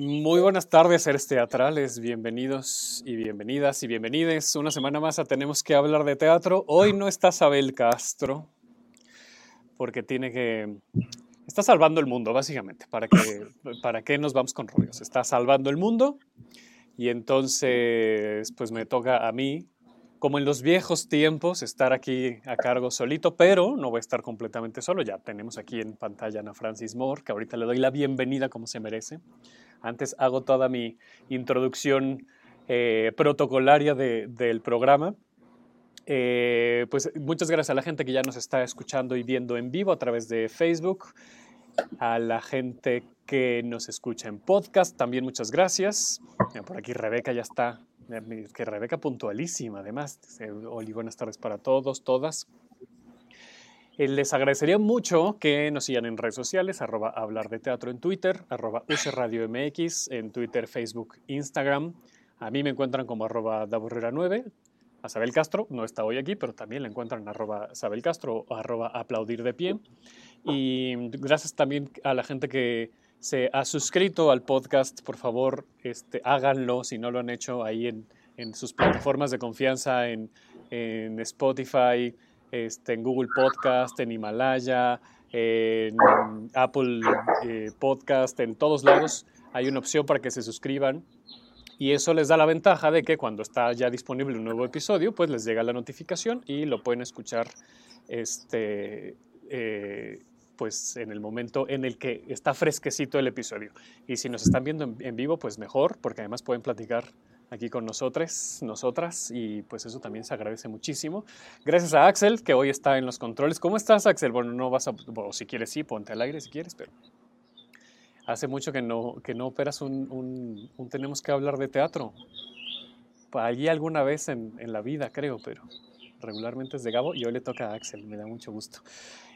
Muy buenas tardes, seres teatrales. Bienvenidos y bienvenidas y bienvenides. Una semana más a Tenemos que hablar de teatro. Hoy no está Sabel Castro, porque tiene que. Está salvando el mundo, básicamente. ¿Para qué, para qué nos vamos con rollos? Está salvando el mundo y entonces, pues me toca a mí, como en los viejos tiempos, estar aquí a cargo solito, pero no voy a estar completamente solo. Ya tenemos aquí en pantalla a Ana Francis Moore, que ahorita le doy la bienvenida como se merece. Antes hago toda mi introducción eh, protocolaria de, del programa. Eh, pues muchas gracias a la gente que ya nos está escuchando y viendo en vivo a través de Facebook, a la gente que nos escucha en podcast, también muchas gracias. Por aquí Rebeca ya está, que Rebeca puntualísima además. Oli, buenas tardes para todos, todas. Les agradecería mucho que nos sigan en redes sociales, arroba hablar de teatro en Twitter, arroba Radio MX, en Twitter, Facebook, Instagram. A mí me encuentran como arroba 9 A Sabel Castro, no está hoy aquí, pero también la encuentran en arroba Sabel Castro o arroba aplaudir de pie. Y gracias también a la gente que se ha suscrito al podcast, por favor, este, háganlo si no lo han hecho ahí en, en sus plataformas de confianza, en, en Spotify, este, en Google Podcast, en Himalaya, en Apple eh, Podcast, en todos lados hay una opción para que se suscriban. Y eso les da la ventaja de que cuando está ya disponible un nuevo episodio, pues les llega la notificación y lo pueden escuchar este, eh, pues en el momento en el que está fresquecito el episodio. Y si nos están viendo en, vivo, pues mejor, porque además pueden platicar aquí con nosotros, nosotras, y pues eso también se agradece muchísimo. Gracias a Axel, que hoy está en los controles. ¿Cómo estás, Axel? Bueno, no vas a, si quieres sí, ponte al aire si quieres, pero hace mucho que no, que no operas un, un, un Tenemos que hablar de teatro. Allí alguna vez en, en, la vida, creo, pero regularmente es de Gabo y hoy le toca a Axel, me da mucho gusto.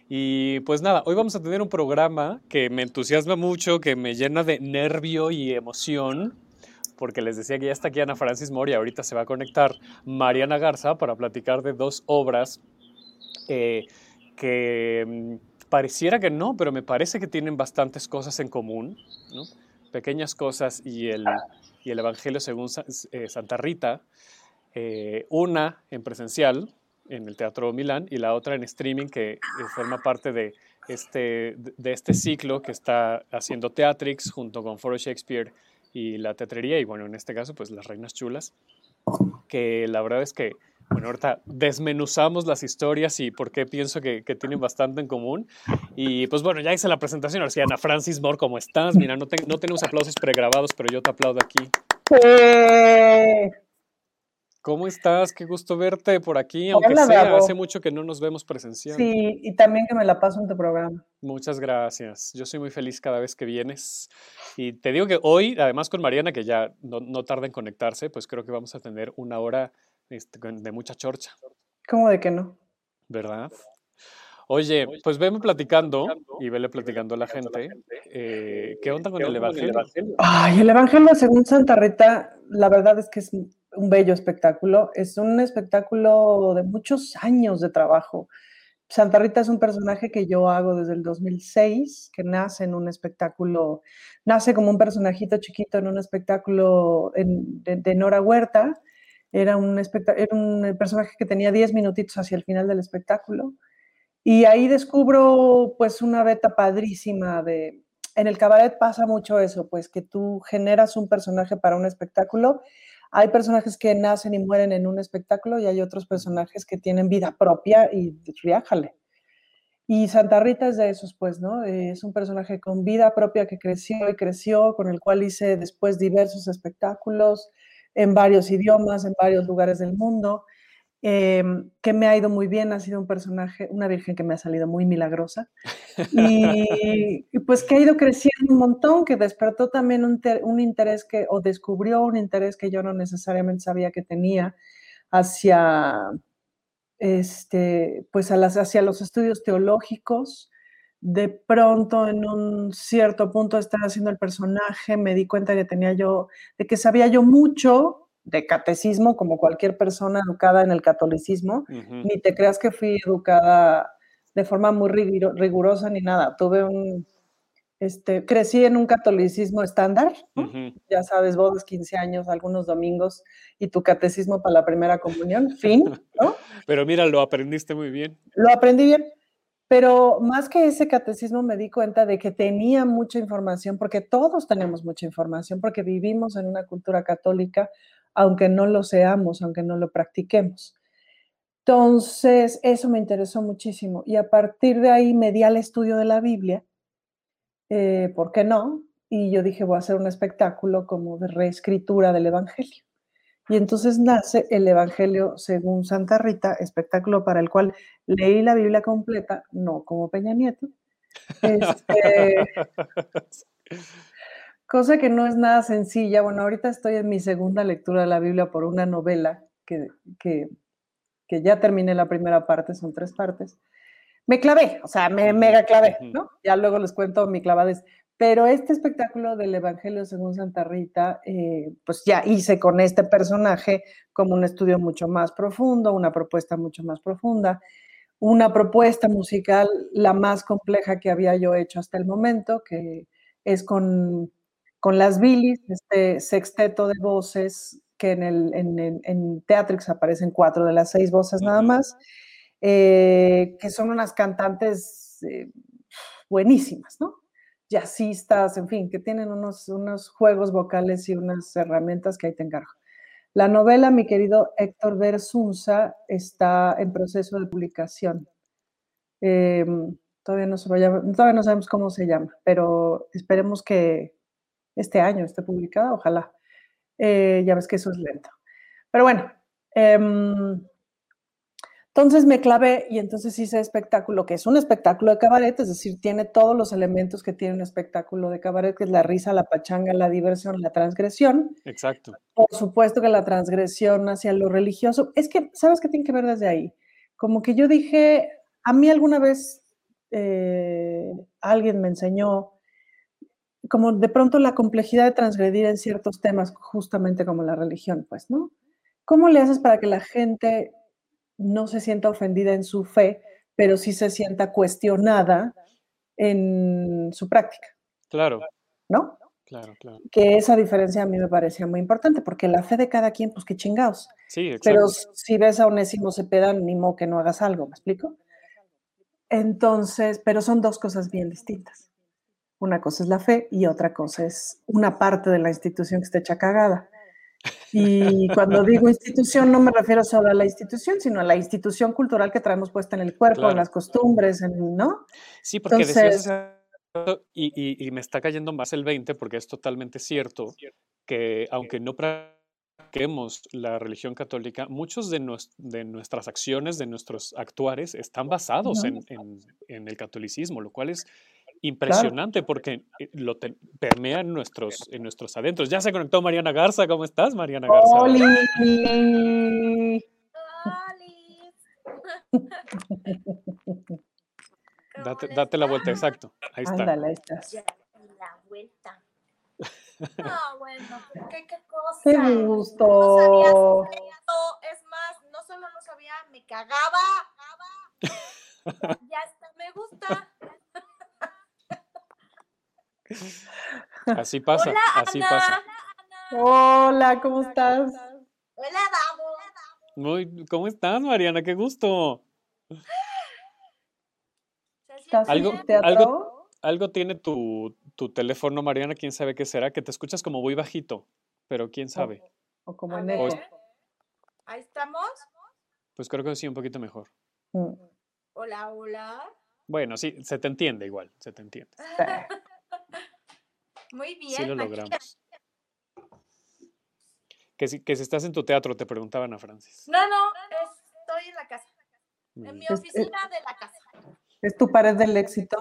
Y pues nada, hoy vamos a tener un programa que me entusiasma mucho, que me llena de nervio y emoción porque les decía que ya está aquí Ana Francis Moria, ahorita se va a conectar Mariana Garza para platicar de dos obras eh, que mm, pareciera que no, pero me parece que tienen bastantes cosas en común, ¿no? pequeñas cosas y el, y el Evangelio según eh, Santa Rita, eh, una en presencial en el Teatro Milán y la otra en streaming que forma parte de este, de este ciclo que está haciendo Teatrix junto con Foro Shakespeare y la teatrería, y bueno, en este caso, pues las reinas chulas, que la verdad es que, bueno, ahorita desmenuzamos las historias y por qué pienso que, que tienen bastante en común. Y pues bueno, ya hice la presentación, ahora sí, Ana Francis Moore, ¿cómo estás? Mira, no, te, no tenemos aplausos pregrabados, pero yo te aplaudo aquí. Eh. ¿Cómo estás? Qué gusto verte por aquí, aunque Hola, sea, hace mucho que no nos vemos presencial. Sí, y también que me la paso en tu programa. Muchas gracias. Yo soy muy feliz cada vez que vienes. Y te digo que hoy, además con Mariana, que ya no, no tarda en conectarse, pues creo que vamos a tener una hora este, de mucha chorcha. ¿Cómo de que no? ¿Verdad? Oye, pues veme platicando y vele platicando a la gente. Eh, ¿Qué onda con el Evangelio? Ay, el Evangelio según Santa Rita, la verdad es que es un bello espectáculo. Es un espectáculo de muchos años de trabajo. Santa Rita es un personaje que yo hago desde el 2006, que nace en un espectáculo, nace como un personajito chiquito en un espectáculo de, de, Nora Huerta. Era un, era un personaje que tenía 10 minutitos hacia el final del espectáculo. Y ahí descubro pues una beta padrísima de... En el cabaret pasa mucho eso, pues que tú generas un personaje para un espectáculo hay personajes que nacen y mueren en un espectáculo y hay otros personajes que tienen vida propia y riájale. Y Santa Rita es de esos, pues, ¿no? Es un personaje con vida propia que creció y creció, con el cual hice después diversos espectáculos en varios idiomas, en varios lugares del mundo, eh, que me ha ido muy bien, ha sido un personaje, una virgen que me ha salido muy milagrosa, y, y pues que ha ido creciendo un montón, que despertó también un, un, interés que, o descubrió un interés que yo no necesariamente sabía que tenía hacia este, pues a las, hacia los estudios teológicos. De pronto, en un cierto punto de estar haciendo el personaje, me di cuenta que tenía yo, de que sabía yo mucho de catecismo, como cualquier persona educada en el catolicismo. Ni te creas que fui educada de forma muy rigurosa ni nada. Tuve un, este, crecí en un catolicismo estándar, ya sabes, bodas, 15 años, algunos domingos y tu catecismo para la primera comunión, fin, ¿no? Pero mira, lo aprendiste muy bien. Lo aprendí bien, pero más que ese catecismo me di cuenta de que tenía mucha información, porque todos tenemos mucha información, porque vivimos en una cultura católica, aunque no lo seamos, aunque no lo practiquemos. Entonces, eso me interesó muchísimo y a partir de ahí me di al estudio de la Biblia eh, ¿por qué no? Y yo dije, voy a hacer un espectáculo como de reescritura del Evangelio. Y entonces nace el Evangelio según Santa Rita, espectáculo para el cual leí la Biblia completa, no como Peña Nieto. Este, cosa que no es nada sencilla. Bueno, ahorita estoy en mi segunda lectura de la Biblia por una novela que, que, que ya terminé la primera parte, son tres partes me clavé, o sea, me mega clavé, ¿no? Ya luego les cuento mi clavadez. Pero este espectáculo del Evangelio según Santa Rita, eh, pues ya hice con este personaje como un estudio mucho más profundo, una propuesta mucho más profunda, una propuesta musical la más compleja que había yo hecho hasta el momento, que es con, con las bilis, este sexteto de voces que en, el, en, en Teatrix aparecen cuatro de las seis voces nada más. Eh, que son unas cantantes eh, buenísimas, ¿no? Jazzistas, en fin, que tienen unos, unos juegos vocales y unas herramientas que ahí te encargo. La novela, mi querido Héctor Versunza, está en proceso de publicación. Em, todavía, no todavía no sabemos cómo se llama, pero esperemos que este año esté publicada, ojalá. Eh, ya ves que eso es lento. Pero bueno, em, entonces me clavé y entonces hice espectáculo, que es un espectáculo de cabaret, es decir, tiene todos los elementos que tiene un espectáculo de cabaret, que es la risa, la pachanga, la diversión, la transgresión. Exacto. Por supuesto que la transgresión hacia lo religioso. Es que, ¿sabes qué tiene que ver desde ahí? Como que yo dije, a mí alguna vez eh, alguien me enseñó como de pronto la complejidad de transgredir en ciertos temas, justamente como la religión, pues, ¿no? ¿Cómo le haces para que la gente no se sienta ofendida en su fe, pero sí se sienta cuestionada en su práctica. Claro. ¿No? Claro, claro. Que esa diferencia a mí me parecía muy importante, porque la fe de cada quien, pues qué chingados. Sí, exacto. Pero si ves a Onésimo Cepeda, ni modo que no hagas algo, ¿me explico? Entonces, pero son dos cosas bien distintas. Una cosa es la fe y otra cosa es una parte de la institución que está hecha cagada. Y cuando digo institución no me refiero solo a la institución, sino a la institución cultural que traemos puesta en el cuerpo, en las costumbres, ¿no? Sí, porque decías y, y, me está cayendo más el 20 porque es totalmente cierto que aunque no practiquemos la religión católica, muchos de, de, nuestras acciones, de nuestros actuares, están basados en, en, el catolicismo, lo cual es impresionante porque eh, lo permea en nuestros, en nuestros adentros. Ya se conectó Mariana Garza. ¿Cómo estás, Mariana Garza? ¡Holi! date, date la vuelta, exacto. Ahí está. Ándale, ahí estás. Ya la vuelta. Ah, bueno, qué, qué cosa. Qué gusto. No sabía esto. Es más, no solo no sabía, me cagaba. Ya está, me gusta. Así pasa, así pasa. Hola, ¿cómo estás? Hola, Davo. Muy, ¿cómo estás, Mariana? Qué gusto. ¿Estás algo, en teatro? algo, algo tiene tu, tu, teléfono, Mariana, quién sabe qué será, que te escuchas como muy bajito, pero quién sabe. O, como en eco. Ahí estamos. Pues creo que sí, un poquito mejor. Mm. Hola, hola. Bueno, sí, se te entiende igual, se te entiende. Muy bien. Sí lo logramos. Que si, que si estás en tu teatro, te preguntaban a Francis. No, no, estoy en la casa. En mi oficina de la casa. ¿Es tu pared del éxito?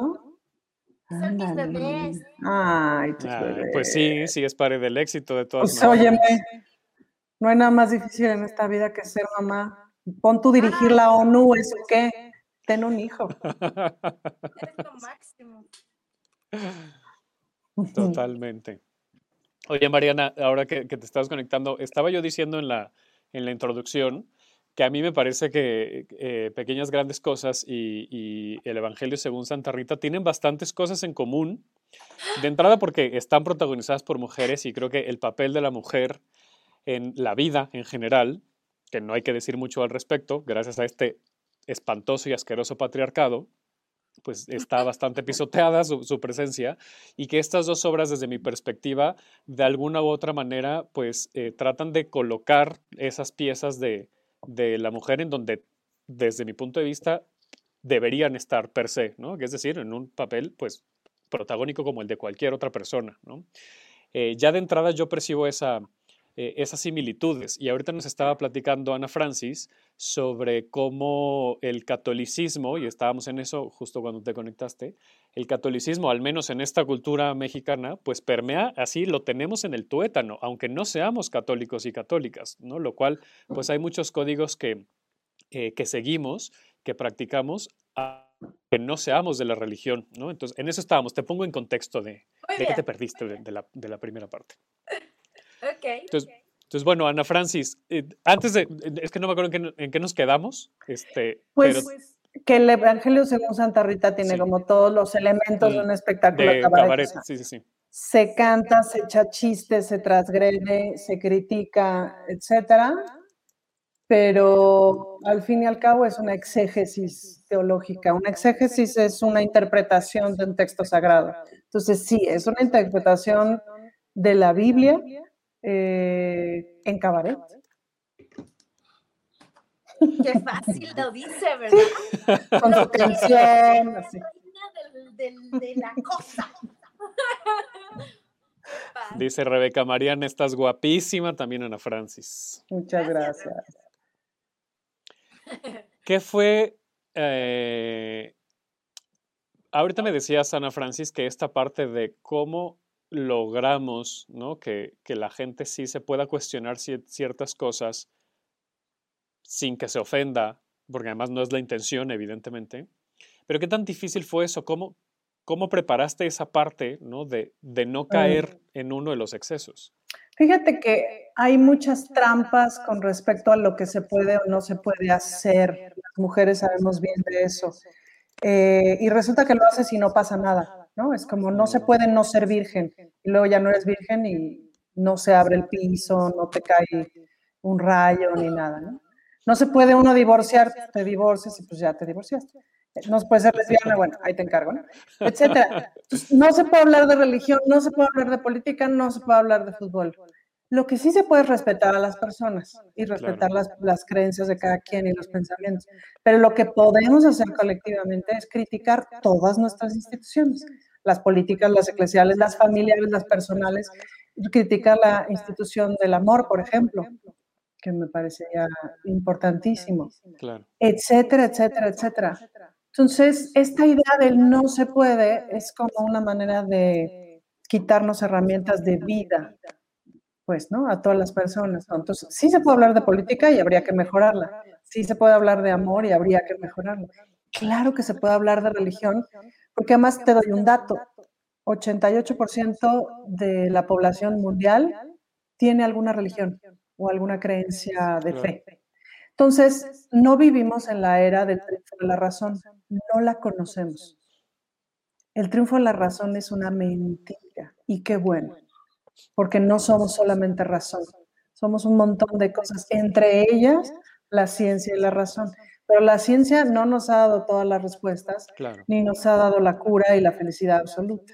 Son mis bebés. Ay, tus bebés. pues sí, sí es pared del éxito de todas Pues maneras. óyeme, no hay nada más difícil en esta vida que ser mamá. Pon tú dirigir la ONU, ¿eso qué? Ten un hijo. Es lo máximo. Totalmente. Oye, Mariana, ahora que, te estás conectando, estaba yo diciendo en la, en la introducción que a mí me parece que eh, Pequeñas Grandes Cosas y el Evangelio según Santa Rita tienen bastantes cosas en común. De entrada porque están protagonizadas por mujeres y creo que el papel de la mujer en la vida en general, que no hay que decir mucho al respecto, gracias a este espantoso y asqueroso patriarcado, pues está bastante pisoteada su, su, presencia y que estas dos obras, desde mi perspectiva, de alguna u otra manera, pues eh, tratan de colocar esas piezas de, de, la mujer en donde, desde mi punto de vista, deberían estar per se, ¿no? Es decir, en un papel, pues, protagónico como el de cualquier otra persona, ¿no? Eh, ya de entrada yo percibo esa, eh, esas similitudes. Y ahorita nos estaba platicando Ana Francis sobre cómo el catolicismo, y estábamos en eso justo cuando te conectaste, el catolicismo, al menos en esta cultura mexicana, pues permea, así lo tenemos en el tuétano, aunque no seamos católicos y católicas, ¿no? Lo cual, pues hay muchos códigos que, eh, que seguimos, que practicamos, que no seamos de la religión, ¿no? Entonces, en eso estábamos. Te pongo en contexto de, de que te perdiste de, de, la, de la primera parte. Okay, entonces, okay. entonces, bueno, Ana Francis, eh, antes de, es que no me acuerdo en qué, en qué nos quedamos. Este, pues, pero, pues, que el Evangelio según Santa Rita tiene sí. como todos los elementos de un espectáculo de cabaret. cabaret. Sí, sí, sí. Se canta, se echa chistes, se transgrede, se critica, etcétera, pero al fin y al cabo es una exégesis teológica. Una exégesis es una interpretación de un texto sagrado. Entonces, sí, es una interpretación de la Biblia eh, en cabaret. Qué fácil lo dice, ¿verdad? Con su canción, así. De la cosa. Dice Rebeca Mariana, estás guapísima, también Ana Francis. Muchas gracias. ¿Qué fue? Eh, ahorita me decías, Ana Francis, que esta parte de cómo logramos ¿no? que, que, la gente sí se pueda cuestionar ciertas cosas sin que se ofenda, porque además no es la intención, evidentemente. Pero qué tan difícil fue eso, cómo, cómo preparaste esa parte ¿no? De, de no caer mm. en uno de los excesos. Fíjate que hay muchas trampas con respecto a lo que se puede o no se puede hacer. Las mujeres sabemos bien de eso. Eh, y resulta que lo haces y no pasa nada. ¿No? Es como no se puede no ser virgen y luego ya no eres virgen y no se abre el piso, no te cae un rayo ni nada, ¿no? No se puede uno divorciar, te divorcias y pues ya te divorciaste. No se puede ser lesbiana, bueno, ahí te encargo, ¿no? Etcétera. No se puede hablar de religión, no se puede hablar de política, no se puede hablar de fútbol. Lo que sí se puede es respetar a las personas y respetar claro. las, las, creencias de cada quien y los pensamientos. Pero lo que podemos hacer colectivamente es criticar todas nuestras instituciones, las políticas, las eclesiales, las familiares, las personales. Criticar la institución del amor, por ejemplo, que me parecería importantísimo, claro. etcétera, etcétera, etcétera. Entonces, esta idea del no se puede es como una manera de quitarnos herramientas de vida pues, ¿no? A todas las personas. ¿no? Entonces, sí se puede hablar de política y habría que mejorarla. Sí se puede hablar de amor y habría que mejorarla. Claro que se puede hablar de religión, porque además te doy un dato. 88% de la población mundial tiene alguna religión o alguna creencia de fe. Entonces, no vivimos en la era del triunfo de la razón, no la conocemos. El triunfo de la razón es una mentira y qué bueno porque no somos solamente razón, somos un montón de cosas, entre ellas la ciencia y la razón. Pero la ciencia no nos ha dado todas las respuestas, claro. ni nos ha dado la cura y la felicidad absoluta.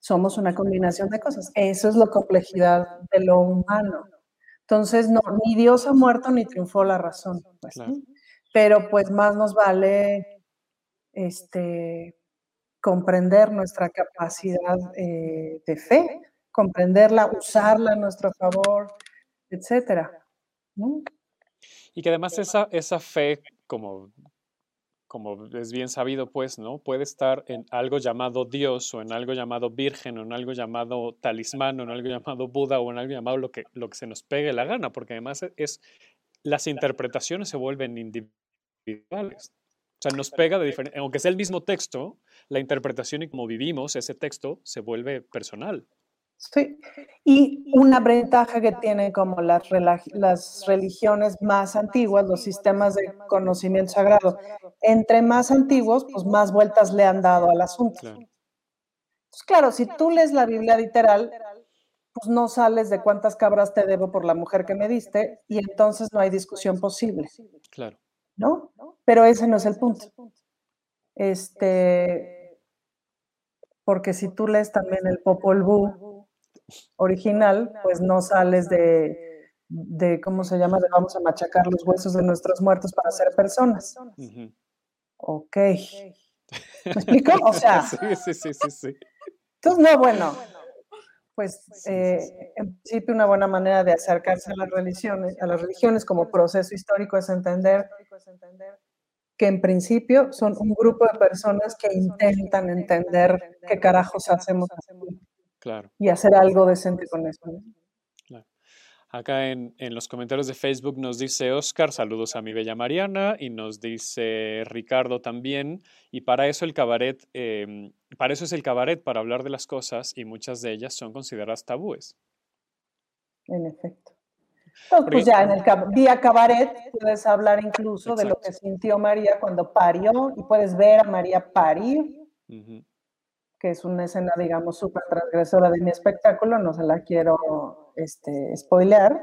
Somos una combinación de cosas. Eso es la complejidad de lo humano. Entonces, no, ni Dios ha muerto ni triunfó la razón. Pues, claro. Pero pues más nos vale este, comprender nuestra capacidad eh, de fe, comprenderla, usarla a nuestro favor, etcétera. ¿no? Y que además esa, esa fe, como, como es bien sabido, pues, ¿no? Puede estar en algo llamado Dios, o en algo llamado Virgen, o en algo llamado talismán, o en algo llamado Buda, o en algo llamado lo que, lo que se nos pegue la gana, porque además es las interpretaciones se vuelven individuales. O sea, nos pega de diferente, aunque sea el mismo texto, la interpretación y cómo vivimos ese texto se vuelve personal. Sí, y una ventaja que tienen como las, las religiones más antiguas, los sistemas de conocimiento sagrado, entre más antiguos, pues más vueltas le han dado al asunto. Claro. Pues claro, si tú lees la Biblia literal, pues no sales de cuántas cabras te debo por la mujer que me diste y entonces no hay discusión posible. Claro. ¿No? Pero ese no es el punto. Este, porque si tú lees también el Popol Vuh original, pues no sales de, de, ¿cómo se llama? De vamos a machacar los huesos de nuestros muertos para ser personas. Ok. ¿Me explico? O sea. sí, sí, sí, sí, sí. Entonces, no, bueno, pues eh, en principio una buena manera de acercarse a las religiones, a las religiones como proceso histórico es entender que en principio son un grupo de personas que intentan entender qué carajos hacemos claro. y hacer algo decente con eso. Acá en, los comentarios de Facebook nos dice Oscar, saludos a mi bella Mariana, y nos dice Ricardo también, y para eso el cabaret, em, para eso es el cabaret, para hablar de las cosas, y muchas de ellas son consideradas tabúes. En efecto. pues ya en el día cabaret puedes hablar incluso de lo que sintió María cuando parió, y puedes ver a María parir que es una escena, digamos, súper transgresora de mi espectáculo, no se la quiero este, spoilear,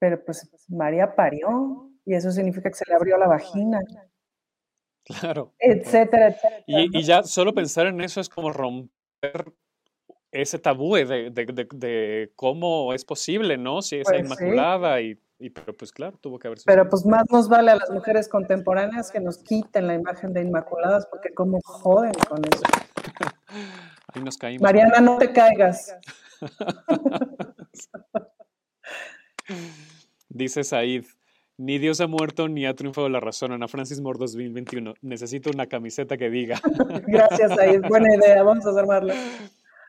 pero pues María parió y eso significa que se le abrió la vagina. Claro. Etcétera, etcétera. Y, ya solo pensar en eso es como romper ese tabú de, cómo es posible, ¿no? Si es pues inmaculada y y pero pues claro, tuvo que haber Pero pues más nos vale a las mujeres contemporáneas que nos quiten la imagen de inmaculadas, porque como joden con eso. Ahí nos caímos. Mariana, no te caigas. Dice Said, ni Dios ha muerto ni ha triunfado la razón. Ana Francis Moore 2021. Necesito una camiseta que diga. Gracias, Said. Buena idea. Vamos a armarla.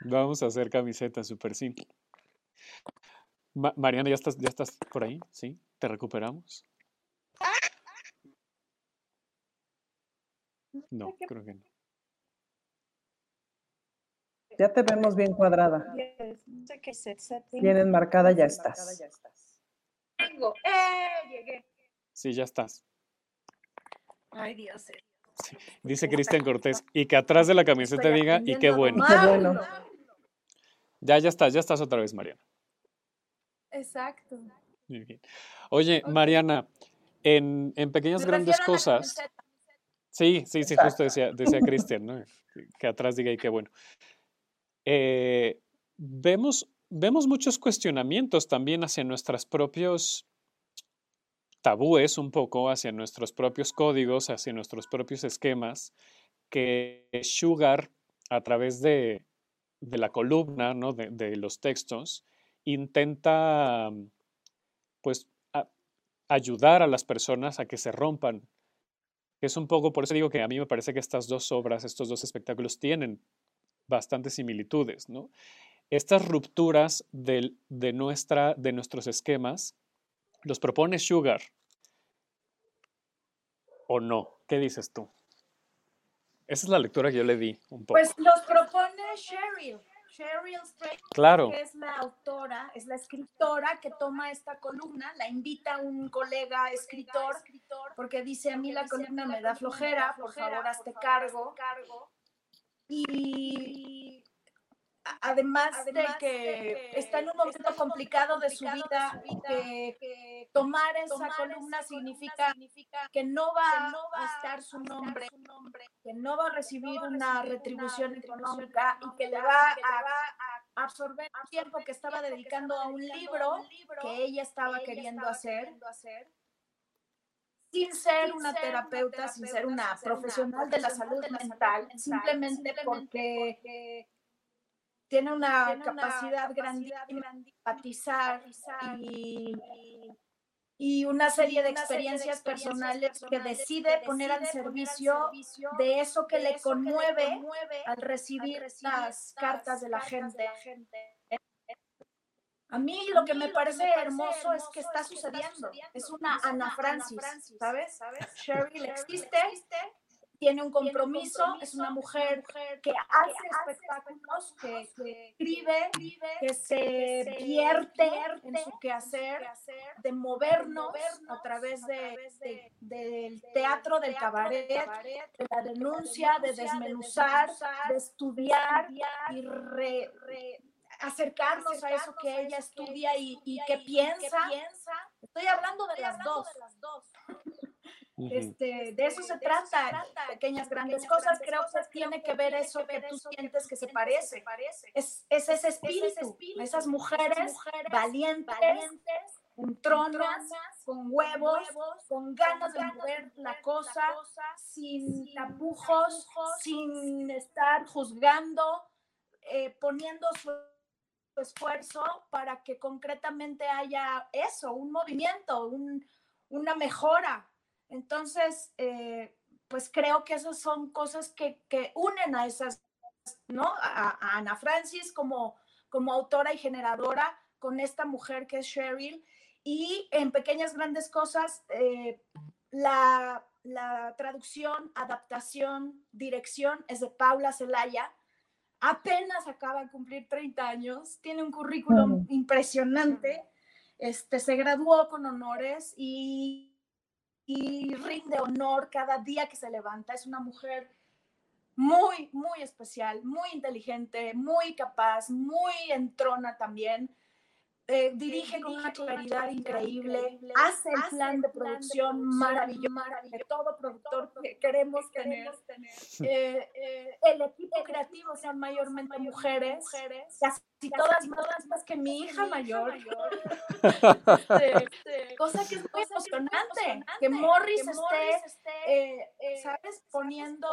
Vamos a hacer camiseta súper simple. Mariana, ¿ya estás, ¿ya estás por ahí? ¿Sí? ¿Te recuperamos? No, creo que no. Ya te vemos bien cuadrada. Bien enmarcada, ya estás. Tengo. ¡Eh! Llegué. Sí, ya estás. Ay, Dios. Eh. Dice Cristian Cortés, y que atrás de la camiseta diga, y qué bueno. Qué bueno. Ya, ya estás, ya estás otra vez, Mariana. Exacto. Muy bien. Oye, Mariana, en, Pequeñas Grandes Cosas. Sí, sí, sí, justo decía, decía Cristian, ¿no? Que atrás diga y qué bueno. Eh, vemos, vemos muchos cuestionamientos también hacia nuestros propios tabúes, un poco, hacia nuestros propios códigos, hacia nuestros propios esquemas, que Sugar, a través de, la columna, ¿no? de, de los textos, intenta pues ayudar a las personas a que se rompan. Es un poco, por eso digo que a mí me parece que estas dos obras, estos dos espectáculos tienen bastantes similitudes, ¿no? Estas rupturas de, nuestra, de nuestros esquemas los propone Sugar. ¿O no? ¿Qué dices tú? Esa es la lectura que yo le di un poco. Pues los propone Cheryl. Cheryl Strait, claro. que es la autora, es la escritora que toma esta columna, la invita a un colega escritor, porque dice, a mí la columna me da flojera, por favor, hazte cargo. Y además, de que, está en un momento complicado de su vida y que, tomar esa columna significa, que no va, a estar su nombre, que no va a recibir una retribución económica y que le va a absorber el tiempo que estaba dedicando a un libro que ella estaba queriendo hacer sin ser una terapeuta, sin ser una profesional de la salud mental, simplemente porque tiene una capacidad grande de empatizar y, y, una serie de experiencias personales que decide poner al servicio de eso que le conmueve al recibir las cartas de la gente. A mí lo que me parece hermoso es que está sucediendo. Es una Ana Francis, ¿sabes? Cheryl existe, tiene un compromiso, es una mujer que hace espectáculos, que, escribe, que se vierte en su quehacer, de movernos a través de, del teatro, del cabaret, de la denuncia, de desmenuzar, de estudiar y acercarnos a eso que ella estudia y, que piensa. Estoy hablando de las dos. Este, de eso se trata, pequeñas grandes cosas. Creo que tiene que ver eso que tú sientes que se parece. Es, es ese espíritu, esas mujeres valientes, con tronos, con huevos, con ganas de mover la cosa, sin tapujos, sin estar juzgando, eh, poniendo su esfuerzo para que concretamente haya eso, un movimiento, una mejora entonces, eh, pues creo que esas son cosas que, unen a esas, ¿no? A, Ana Francis como, como autora y generadora con esta mujer que es Cheryl. Y en Pequeñas Grandes Cosas, eh, la, traducción, adaptación, dirección es de Paula Zelaya. Apenas acaba de cumplir 30 años, tiene un currículum impresionante, este, se graduó con honores y y rinde honor cada día que se levanta. Es una mujer muy, muy especial, muy inteligente, muy capaz, muy entrona también. Eh, dirige con una claridad increíble, hace el plan de producción maravilloso que todo productor que queremos tener. Eh, eh, el equipo creativo son mayormente mujeres, casi todas más que mi hija mayor. cosa que es muy emocionante, que Morris esté, ¿sabes? Poniendo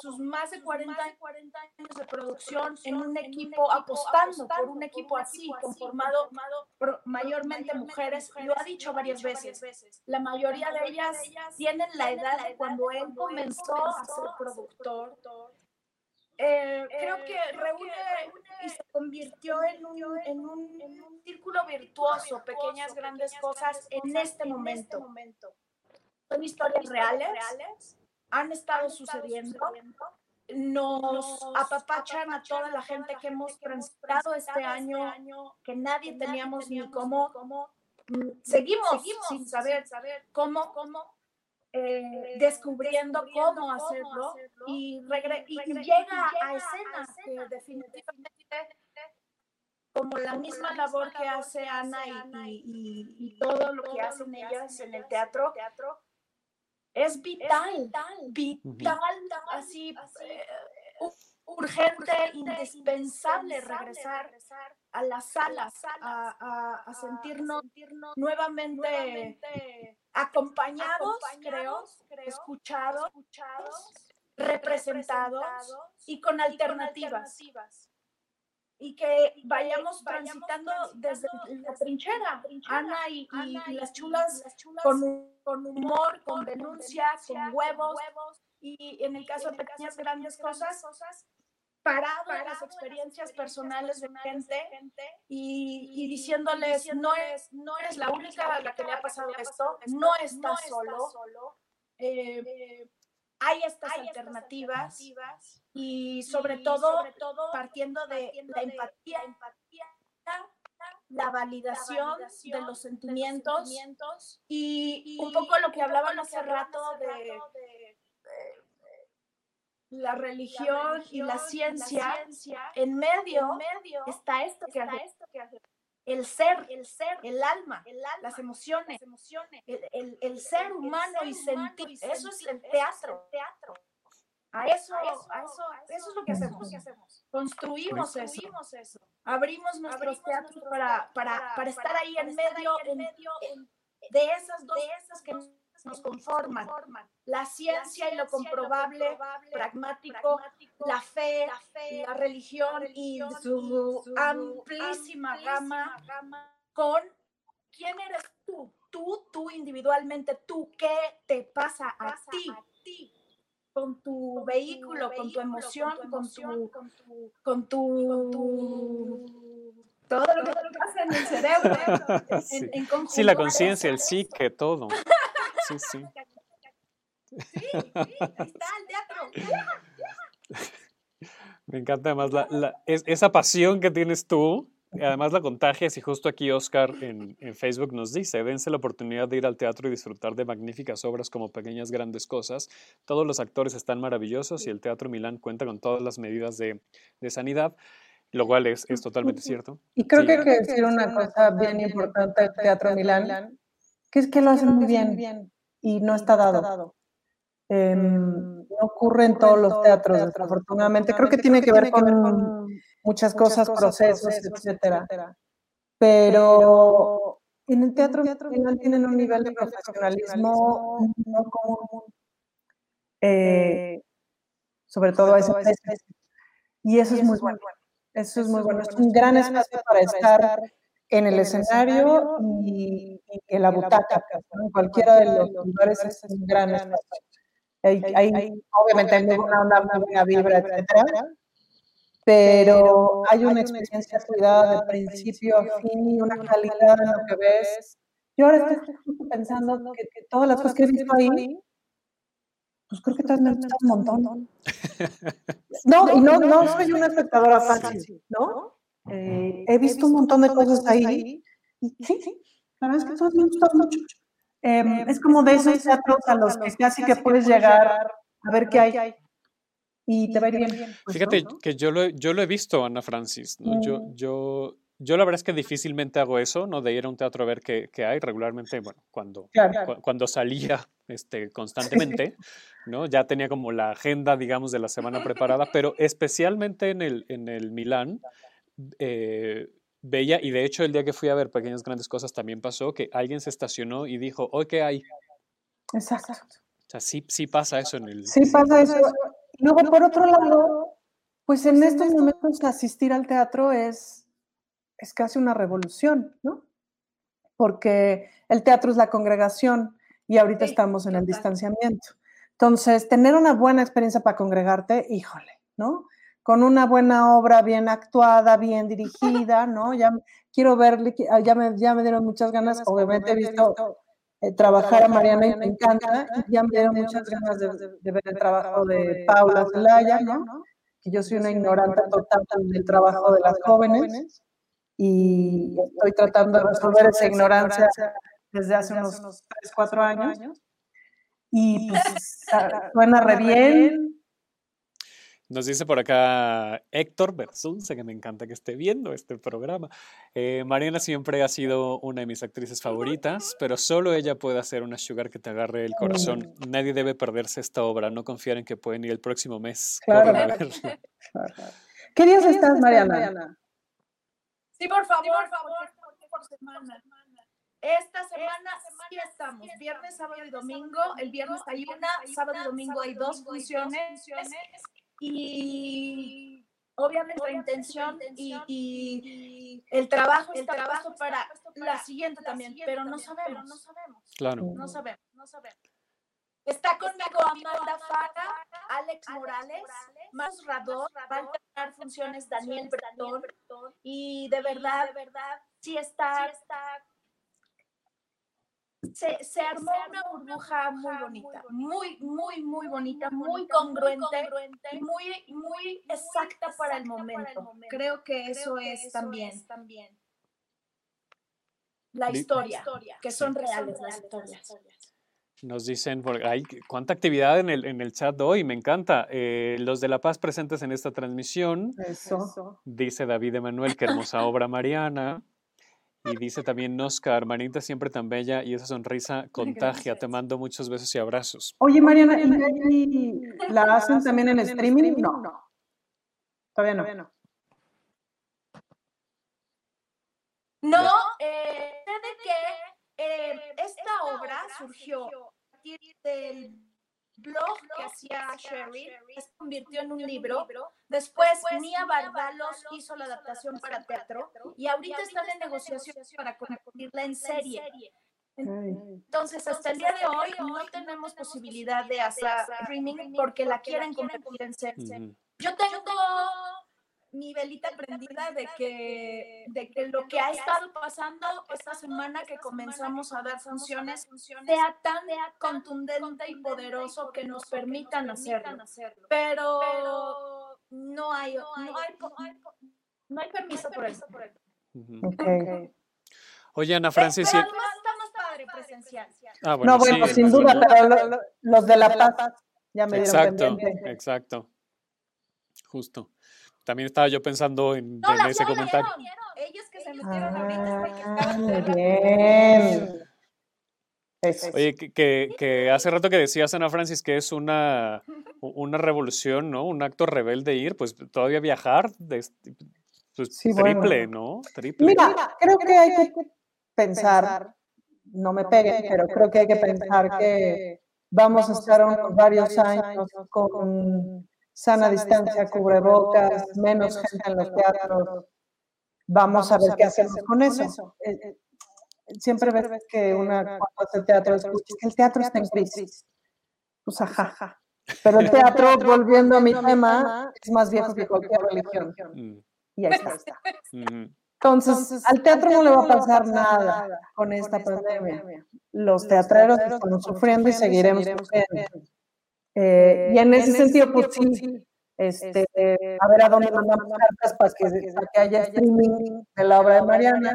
sus más de 40 años de producción en un equipo, apostando por un equipo así, conformado mayormente mujeres, lo ha dicho varias veces, la mayoría de ellas tienen la edad de cuando él comenzó a ser productor. Eh, creo que reúne y se convirtió en un, en un, círculo virtuoso, pequeñas, grandes cosas en este momento. Son historias reales, han estado sucediendo nos apapachan a toda la gente que hemos transitado este año, que nadie teníamos ni cómo, mm, seguimos sin saber cómo, cómo eh, descubriendo cómo hacerlo y, llega a escenas que definitivamente como la misma labor que hace Ana y, todo lo que hacen ellas en el teatro, es vital, vital, así, eh, urgente, indispensable regresar a las salas, a, sentirnos nuevamente acompañados, creo, escuchados, representados y con alternativas. y que vayamos transitando desde la trinchera, Ana y, las chulas, con, con, humor, con denuncia, con huevos, y en el caso de pequeñas grandes cosas, parado en las experiencias personales de gente y, y, diciéndoles, no, es, no eres la única a la que le ha pasado esto, no estás solo. Eh, hay estas alternativas, y sobre, todo, partiendo de la empatía, la validación, de los sentimientos, y, un poco lo que hablaban hace rato de, la religión, y la ciencia, en medio, está esto que hace el ser, el ser, el alma, las emociones, el, ser humano y sentir, eso es el teatro. A eso, a eso, eso, es lo que hacemos. Construimos eso. Abrimos nuestros teatros para, para, para estar ahí en medio, de esas dos esas que nos conforman. La ciencia y lo comprobable, pragmático, la fe, la religión y su amplísima gama con quién eres tú, tú, tú individualmente, tú, qué te pasa a ti con tu vehículo, con tu emoción, con tu, con tu Todo lo que pasa en el cerebro. sí. en, en sí, la conciencia, el psique, todo. Sí, sí. Sí, sí, ahí está el teatro. Me encanta además la, la- es- esa pasión que tienes tú, y además la contagias y justo aquí Oscar en, en Facebook nos dice, dense la oportunidad de ir al teatro y disfrutar de magníficas obras como Pequeñas Grandes Cosas. Todos los actores están maravillosos y el Teatro Milán cuenta con todas las medidas de, de sanidad, lo cual es, es totalmente cierto. Y creo Sí. que hay que decir una cosa bien importante del Teatro Milán, que es que lo hacen muy bien y no está dado. Em, no ocurre en todos los teatros, desafortunadamente. Creo que tiene que ver con muchas cosas, procesos, etcétera. Pero en el teatro Milán tienen un nivel de profesionalismo no común, eh, sobre todo a ese precio. Y eso es muy bueno. Eso es muy bueno. Es un gran espacio para estar en el escenario y en la butaca. ¿no? En cualquiera de los lugares es un gran espacio. Hay, hay- obviamente hay onda, muy buena vibra, etcétera, pero hay una experiencia cuidada de principio a fin y una calidad en lo que ves. Yo ahora estoy pensando que, que todas las cosas que he visto ahí, pues creo que todas me gustan un montón. No, y no, no soy una espectadora fácil, ¿no? Eh, he visto un montón de cosas ahí y sí, sí, la verdad es que todas me gustan mucho. Em, es como de esos teatros a los que casi que puedes llegar a ver qué hay y te va a ir bien. pues, Fíjate ¿no? que yo lo, he- yo lo he visto, Ana Francis. ¿no? Yo, Mm. yo, yo la verdad es que difícilmente hago eso, ¿no? De ir a un teatro a ver qué, qué hay. Regularmente, bueno, cuando, Claro. cu- cuando salía este, constantemente, ¿no? Ya tenía como la agenda, digamos, de la semana preparada, pero especialmente en el, en el Milán, eh, veía, y de hecho el día que fui a ver Pequeñas Grandes Cosas también pasó, que alguien se estacionó y dijo, hoy qué hay. Exacto. O sea, sí, sí pasa eso en el... Sí pasa eso. Y luego, por otro lado, pues en estos momentos asistir al teatro es, es casi una revolución, ¿no? Porque el teatro es la congregación y ahorita Sí, estamos en el distanciamiento. Entonces, tener una buena experiencia para congregarte, híjole, ¿no? Con una buena obra bien actuada, bien dirigida, ¿no? Ya quiero ver, ya me, ya me dieron muchas ganas, obviamente he visto eh, trabajar a Mariana y me encanta, y ya me dieron muchas ganas de, de ver el trabajo de Paula Zelaya, ¿no? Que yo soy una ignorante total del trabajo de las jóvenes y estoy tratando de resolver esa ignorancia desde hace unos 3, 4 años. Y pues sa- suena re bien. Nos dice por acá Héctor Bersunce, que me encanta que esté viendo este programa. Eh, Mariana siempre ha sido una de mis actrices favoritas, pero solo ella puede hacer una sugar que te agarre el corazón. Nadie debe perderse esta obra, no confiar en que pueden ir el próximo mes. Claro. Corran a verla. ¿Qué días estás, Mariana? Sí, por favor, por favor, por semana. Esta semana sí estamos, viernes, sábado y domingo. El viernes hay una, sábado y domingo hay dos funciones. Y obviamente la intención y, y el trabajo está trabajo para la siguiente también, pero no sabemos, no sabemos, Claro. no sabemos, no sabemos. Está conmigo Amanda Fara, Alex Morales, Marcos Rador, va a alternar funciones Daniel Bretón y de verdad, de verdad, sí está, se, se armó una burbuja muy bonita, muy, muy, muy bonita, muy congruente, y muy, muy exacta para el momento. Creo que eso es también la historia, que son reales las historias. Nos dicen, por, ay, qué- cuánta actividad en el, en el chat hoy, me encanta. Eh, los de La Paz presentes en esta transmisión, Eso. dice David Emanuel, qué hermosa obra Mariana. Y dice también Oscar, Marinita siempre tan bella y esa sonrisa contagia. Te mando muchos besos y abrazos. Oye, Mariana, ¿y ahí la hacen también en streaming? No. Todavía no. No, eh, sé de que eh, esta obra surgió a partir del blog que hacía Sherry, se convirtió en un libro. Después, Mia Barbalos hizo la adaptación para teatro y ahorita están en negociaciones para convertirla en serie. Entonces, hasta el día de hoy no tenemos posibilidad de hacer streaming porque la quieren convertir en serie. Yo tengo mi velita prendida de que, de que lo que ha estado pasando esta semana que comenzamos a dar funciones sea tan contundente y poderoso que nos permitan hacerlo. Pero no hay, no hay, no hay permiso por eso. Okay. Oye, Ana Francis. Pero además estamos padre presencial. Ah, bueno, no, bueno, sí, sin duda, pero lo- ya me dieron Exacto, pendiente. exacto. Justo. También estaba yo pensando en, No, en las ese comentario. Ellos que se metieron Ah, bien. Eso. Oye, que, que, que hace rato que decías, Ana Francis, que es una, una revolución, ¿no? Un acto rebelde ir, pues todavía viajar, de, pues, Sí, bueno. triple, ¿no? Triple. Mira, creo que hay que pensar, no me peguen, pero creo que hay que pensar que vamos a estar unos varios años con sana distancia, cubrebocas, menos gente en los teatros. Vamos a ver qué hacemos con eso. Eh, eh, Siempre ves que una cuando hace teatro escucha que el teatro está en crisis. Pues ajá. Pero el teatro, volviendo a mi tema, es más viejo que cualquier religión. Mm, Y ahí está. Entonces, al teatro no le va a pasar nada con esta pandemia. Los teatreros estamos sufriendo y seguiremos sufriendo. Eh, y en ese sentido, pues sí, este, a ver a dónde mandamos cartas para que, para que haya streaming de la obra de Mariana.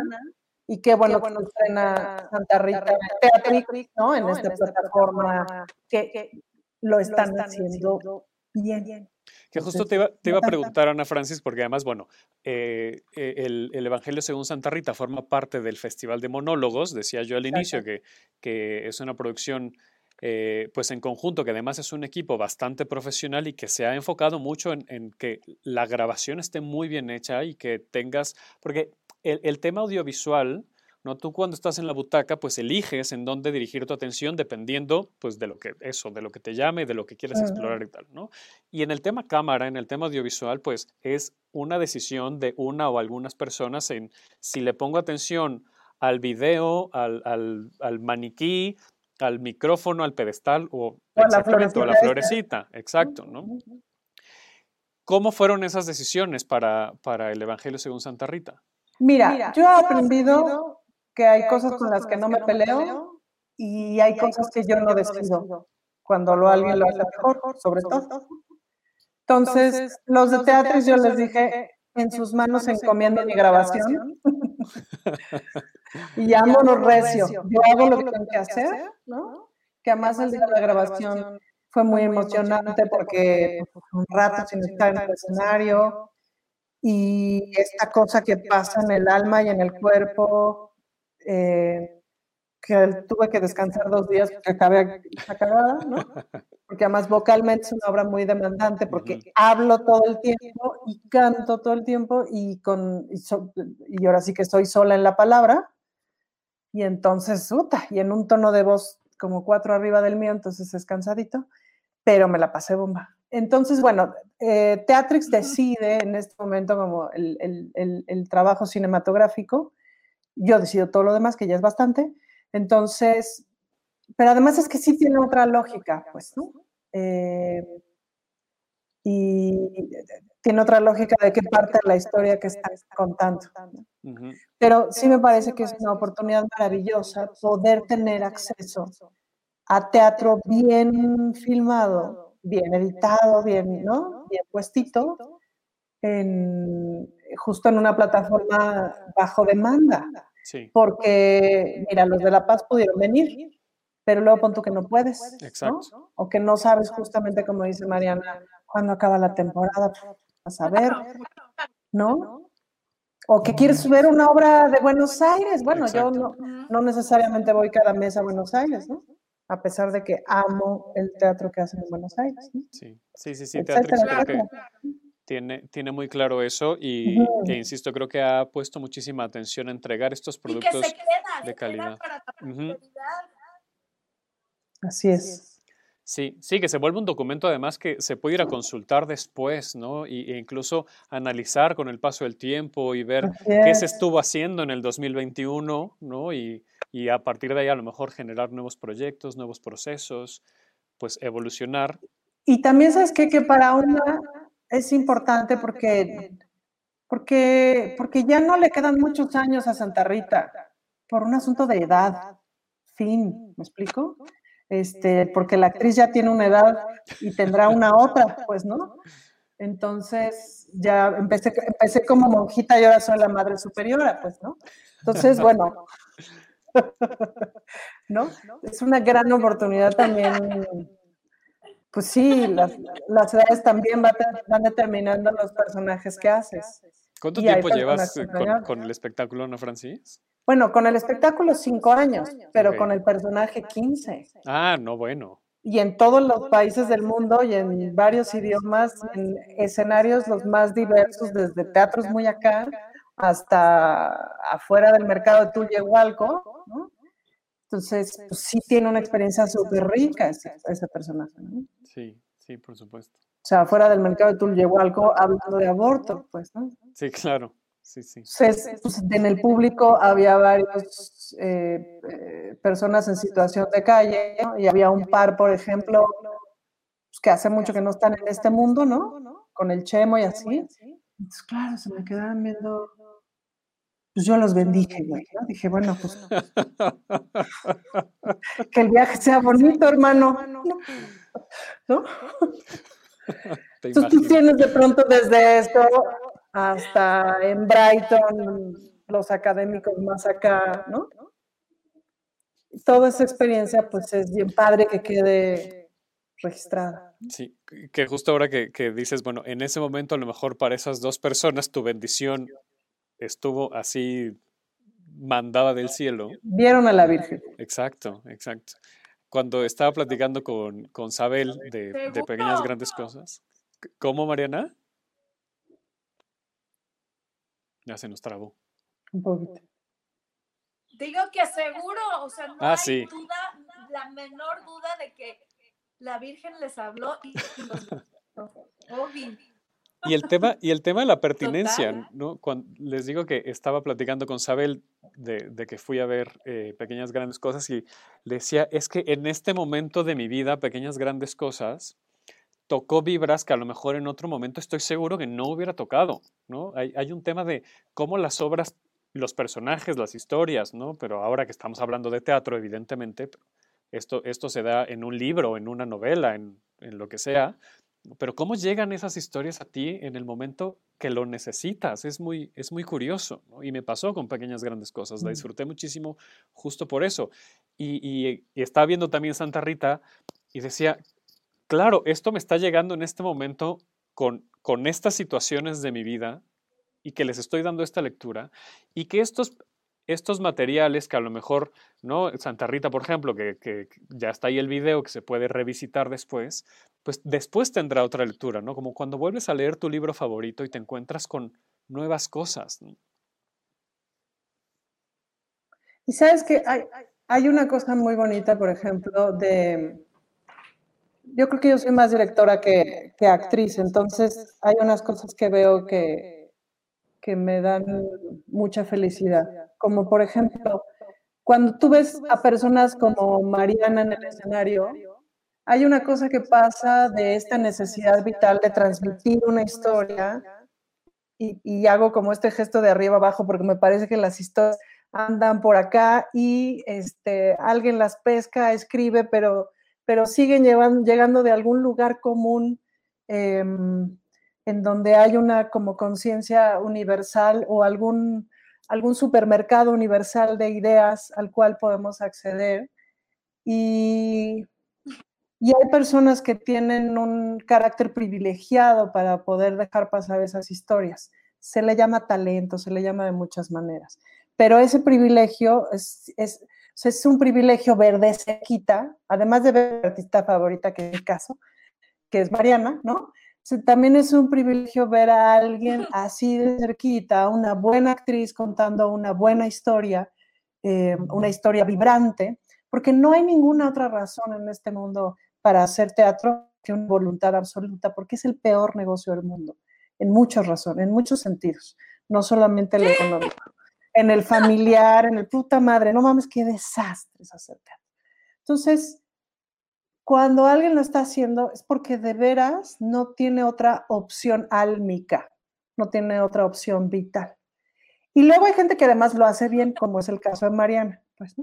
Y qué bueno que se estrena Santa Rita Teatrix, ¿no? En esta plataforma que lo están haciendo bien. Que justo te iba, te iba a preguntar, Ana Francis, porque además, bueno, eh, eh, el, el Evangelio según Santa Rita forma parte del Festival de Monólogos, decía yo al inicio, que, que es una producción eh, pues en conjunto, que además es un equipo bastante profesional y que se ha enfocado mucho en, en que la grabación esté muy bien hecha y que tengas, porque el, el tema audiovisual, ¿no? Tú cuando estás en la butaca, pues eliges en dónde dirigir tu atención dependiendo, pues, de lo que, eso, de lo que te llame, de lo que quieres explorar y tal, ¿no? Y en el tema cámara, en el tema audiovisual, pues, es una decisión de una o algunas personas en si le pongo atención al video, al, al, al maniquí, al micrófono, al pedestal o, la exactamente, o a la florecita esta. florecita, exacto, ¿no? ¿Cómo fueron esas decisiones para, para el Evangelio según Santa Rita? Mira, yo he aprendido que hay cosas con las que no me peleo y hay cosas que yo no decido cuando lo alguien lo hace mejor, sobre todo. Entonces, los de teatro yo les dije, en sus manos encomiendo mi grabación y vámonos recio. Yo hago lo que tengo que hacer, ¿no? Que además el día de la grabación fue muy emocionante porque pues, un rato sin estar en el escenario y esta cosa que pasa en el alma y en el cuerpo, eh, que tuve que descansar dos días porque acabé acabada, ¿no? Porque además vocalmente es una obra muy demandante porque Ujú. hablo todo el tiempo y canto todo el tiempo y, con, y, so- y ahora sí que estoy sola en la palabra y entonces, uta, y en un tono de voz como cuatro arriba del mío, entonces es cansadito, pero me la pasé bomba. Entonces, bueno, eh, Teatrix decide en este momento como el, el- el- el trabajo cinematográfico, yo decido todo lo demás, que ya es bastante, entonces, pero además es que sí tiene otra lógica, pues, ¿no? Eh, y tiene otra lógica de qué parte de la historia que estás contando. Pero sí me parece que es una oportunidad maravillosa poder tener acceso a teatro bien filmado, bien editado, bien, ¿no? Bien puestito, en, justo en una plataforma bajo demanda. Sí, Porque, mira, los de La Paz pudieron venir, pero luego pon tú que no puedes, ¿no? Exacto. O que no sabes justamente, como dice Mariana, cuándo acaba la temporada, a saber, ¿no? O que quieres ver una obra de Buenos Aires. Bueno, yo no, no necesariamente voy cada mes a Buenos Aires, ¿no? A pesar de que amo el teatro que hacen en Buenos Aires. ¿no? Sí, sí, sí, sí, que etcétera. tiene, tiene muy claro eso y, e insisto, creo que ha puesto muchísima atención a entregar estos Y que productos. se queda, de se queda calidad. para la. Así es. Sí, sí, que se vuelve un documento además que se puede ir a consultar después, ¿no? Y, e incluso analizar con el paso del tiempo y ver Así qué se es. estuvo haciendo en el 2021, ¿no? Y, y a partir de ahí a lo mejor generar nuevos proyectos, nuevos procesos, pues evolucionar. Y también sabes qué? que para una es importante porque Porque, porque ya no le quedan muchos años a Santa Rita, por un asunto de edad. Fin, ¿me explico? Este, porque la actriz ya tiene una edad y tendrá una otra, pues, ¿no? Entonces, ya empecé, empecé como monjita y ahora soy la madre superiora, pues, ¿no? Entonces, bueno, ¿no? Es una gran oportunidad también. Pues sí, las, las edades también van, determinando los personajes que haces. ¿Cuánto tiempo llevas con, el espectáculo, Ana Francis? Bueno, con el espectáculo cinco años, pero con el personaje 15. Ah, no, bueno y en todos los países del mundo y en varios idiomas, en escenarios los más diversos, desde teatros muy acá hasta afuera del mercado de Tullehualco, ¿no? Entonces, pues sí tiene una experiencia súper rica ese, ese personaje, ¿no? Sí, sí, por supuesto. O sea, afuera del mercado de Tullehualco, hablando de aborto, pues, ¿no? Sí, claro. Sí, sí. pues, en el público había varias eh, eh, personas en situación de calle y había un par, por ejemplo, pues, que hace mucho que no están en este mundo, ¿no? Con el chemo y así. Entonces, claro, se me quedaban viendo. Pues yo los bendije, güey, ¿no? Dije, bueno, pues. que el viaje sea bonito, hermano. ¿No? Entonces tú tienes de pronto desde esto hasta en Brighton, los académicos más acá, ¿no? Toda esa experiencia, pues es bien padre que quede registrada. Sí, que justo ahora que, dices, bueno, en ese momento a lo mejor para esas dos personas tu bendición estuvo así mandada del cielo. Vieron a la Virgen. Exacto, exacto. Cuando estaba platicando con, con Sabel de, de pequeñas grandes cosas. ¿Cómo, Mariana? Ya se nos trabó. Un poquito. Digo que seguro, o sea, no ah, hay duda, la menor duda de que la Virgen les habló y, y el tema, y el tema de la pertinencia, ¿no? Cuando les digo que estaba platicando con Sabel de, que fui a ver eh, Pequeñas Grandes Cosas y le decía, es que en este momento de mi vida, Pequeñas Grandes Cosas, tocó vibras que a lo mejor en otro momento estoy seguro que no hubiera tocado, ¿no? Hay, un tema de cómo las obras, los personajes, las historias, ¿no? Pero ahora que estamos hablando de teatro, evidentemente, esto, esto se da en un libro, en una novela, en, lo que sea, pero cómo llegan esas historias a ti en el momento que lo necesitas, es muy, es muy curioso, Y me pasó con pequeñas grandes cosas, la mm. disfruté muchísimo justo por eso. Y, y, y estaba viendo también Santa Rita y decía, claro, esto me está llegando en este momento con, con estas situaciones de mi vida y que les estoy dando esta lectura y que estos, estos materiales que a lo mejor, ¿no? Santa Rita, por ejemplo, que, ya está ahí el video que se puede revisitar después, pues después tendrá otra lectura, ¿no? Como cuando vuelves a leer tu libro favorito y te encuentras con nuevas cosas. Y sabes que hay, hay una cosa muy bonita, por ejemplo, de, yo creo que yo soy más directora que, actriz, entonces hay unas cosas que veo que, me dan mucha felicidad, como por ejemplo, cuando tú ves a personas como Mariana en el escenario, hay una cosa que pasa de esta necesidad vital de transmitir una historia y, y, hago como este gesto de arriba abajo porque me parece que las historias andan por acá y este, alguien las pesca, escribe, pero pero siguen llegando de algún lugar común em, en donde hay una como conciencia universal o algún, algún supermercado universal de ideas al cual podemos acceder. Y, y hay personas que tienen un carácter privilegiado para poder dejar pasar esas historias. Se le llama talento, se le llama de muchas maneras. Pero ese privilegio es es un privilegio ver de cerquita, además de ver a artista favorita, que es el caso, que es Mariana, ¿no? también es un privilegio ver a alguien así de cerquita, una buena actriz contando una buena historia, eh, una historia vibrante, porque no hay ninguna otra razón en este mundo para hacer teatro que una voluntad absoluta, porque es el peor negocio del mundo, en muchas razones, en muchos sentidos, no solamente el económico en el familiar, en el puta madre, no mames, qué desastre teatro. Entonces, cuando alguien lo está haciendo es porque de veras no tiene otra opción álmica. no tiene otra opción vital. Y luego hay gente que además lo hace bien, como es el caso de Mariana. Pues,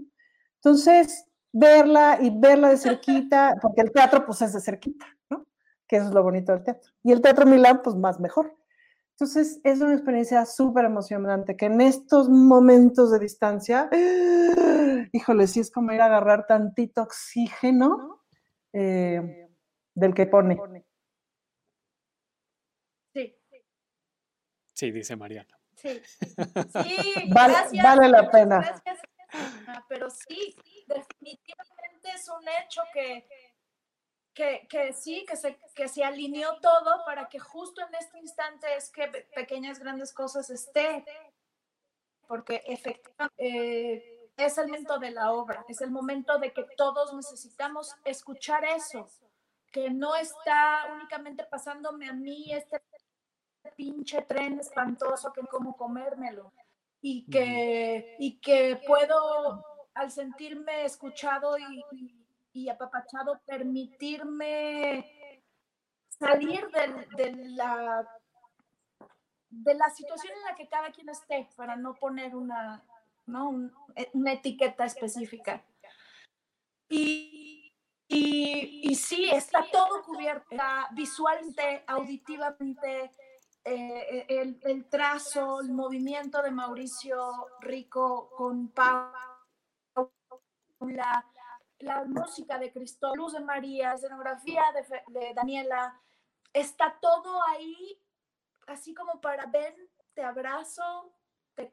Entonces, verla y verla de cerquita, porque el teatro pues es de cerquita, ¿no? Que eso es lo bonito del teatro. Y el Teatro Milán, pues más mejor. Entonces, es una experiencia súper emocionante que en estos momentos de distancia, híjole, sí es como ir a agarrar tantito oxígeno eh, del que pone. Sí. Sí, dice Mariana. Sí, sí vale, gracias, vale la pena. Gracias. Pero sí, definitivamente es un hecho que, que, que, sí, que se, que se alineó todo para que justo en este instante es que pequeñas grandes cosas esté, porque efectivamente eh, es el momento de la obra, es el momento de que todos necesitamos escuchar eso, que no está únicamente pasándome a mí este pinche tren espantoso que como comérmelo y que, y que puedo al sentirme escuchado y, y, apapachado permitirme salir de, de, la de la situación en la que cada quien esté para no poner una, ¿no? una etiqueta específica. Y, y, y, sí, está todo cubierto, visualmente, auditivamente, eh, el, el, trazo, el movimiento de Mauricio Rico con Paula, la música de Cristóbal, Luz de María, escenografía de, de, Daniela, está todo ahí, así como para ven, te abrazo, te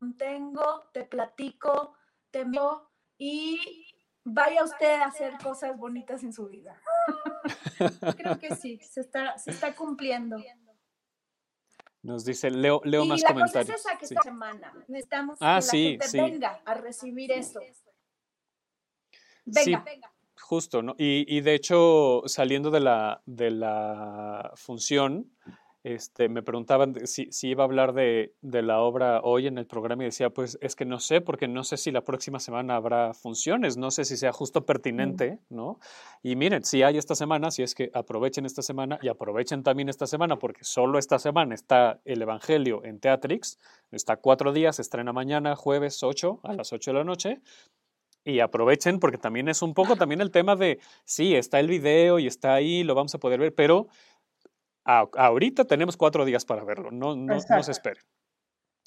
contengo, te platico, te veo y vaya usted a hacer cosas bonitas en su vida. Creo que sí, se está, se está cumpliendo. Nos dice, leo, leo y más la comentarios. Cosa es esa que Sí. esta semana necesitamos Ah, que sí, la gente sí. venga a recibir eso. Sí, Venga, venga. Justo, ¿no? Y, y de hecho, saliendo de la, de la función, este, me preguntaban si, si iba a hablar de, de la obra hoy en el programa y decía, pues es que no sé, porque no sé si la próxima semana habrá funciones, no sé si sea justo pertinente, ¿no? Y miren, si hay esta semana, si es que aprovechen esta semana y aprovechen también esta semana, porque solo esta semana está el Evangelio en Teatrix, está cuatro días, estrena mañana, jueves 8, a las 8 de la noche, y aprovechen porque también es un poco también el tema de, sí, está el video y está ahí, lo vamos a poder ver, pero a- ahorita tenemos cuatro días para verlo, no, no, no se esperen.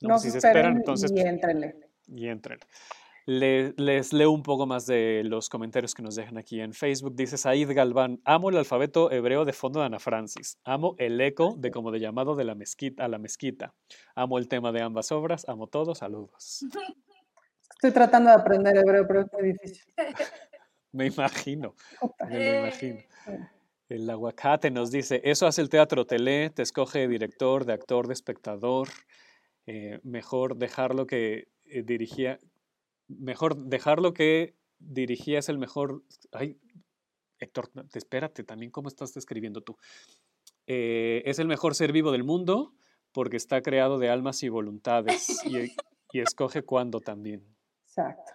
No, No se si se esperen entonces y éntrenle. y entren. Le- les leo un poco más de los comentarios que nos dejan aquí en Facebook. Dice Said Galván, amo el alfabeto hebreo de fondo de Ana Francis, amo el eco de como de llamado de la mezquita a la mezquita, amo el tema de ambas obras, amo todo, saludos. Estoy tratando de aprender hebreo, pero es muy difícil. Me imagino, me lo imagino. El aguacate nos dice, eso hace el teatro, te lee, te escoge de director, de actor, de espectador. eh, mejor dejarlo que eh, dirigía, mejor dejarlo que dirigía es el mejor. Ay, Héctor, espérate, también cómo estás escribiendo tú. Eh, es el mejor ser vivo del mundo porque está creado de almas y voluntades y, y escoge cuándo también. Exacto.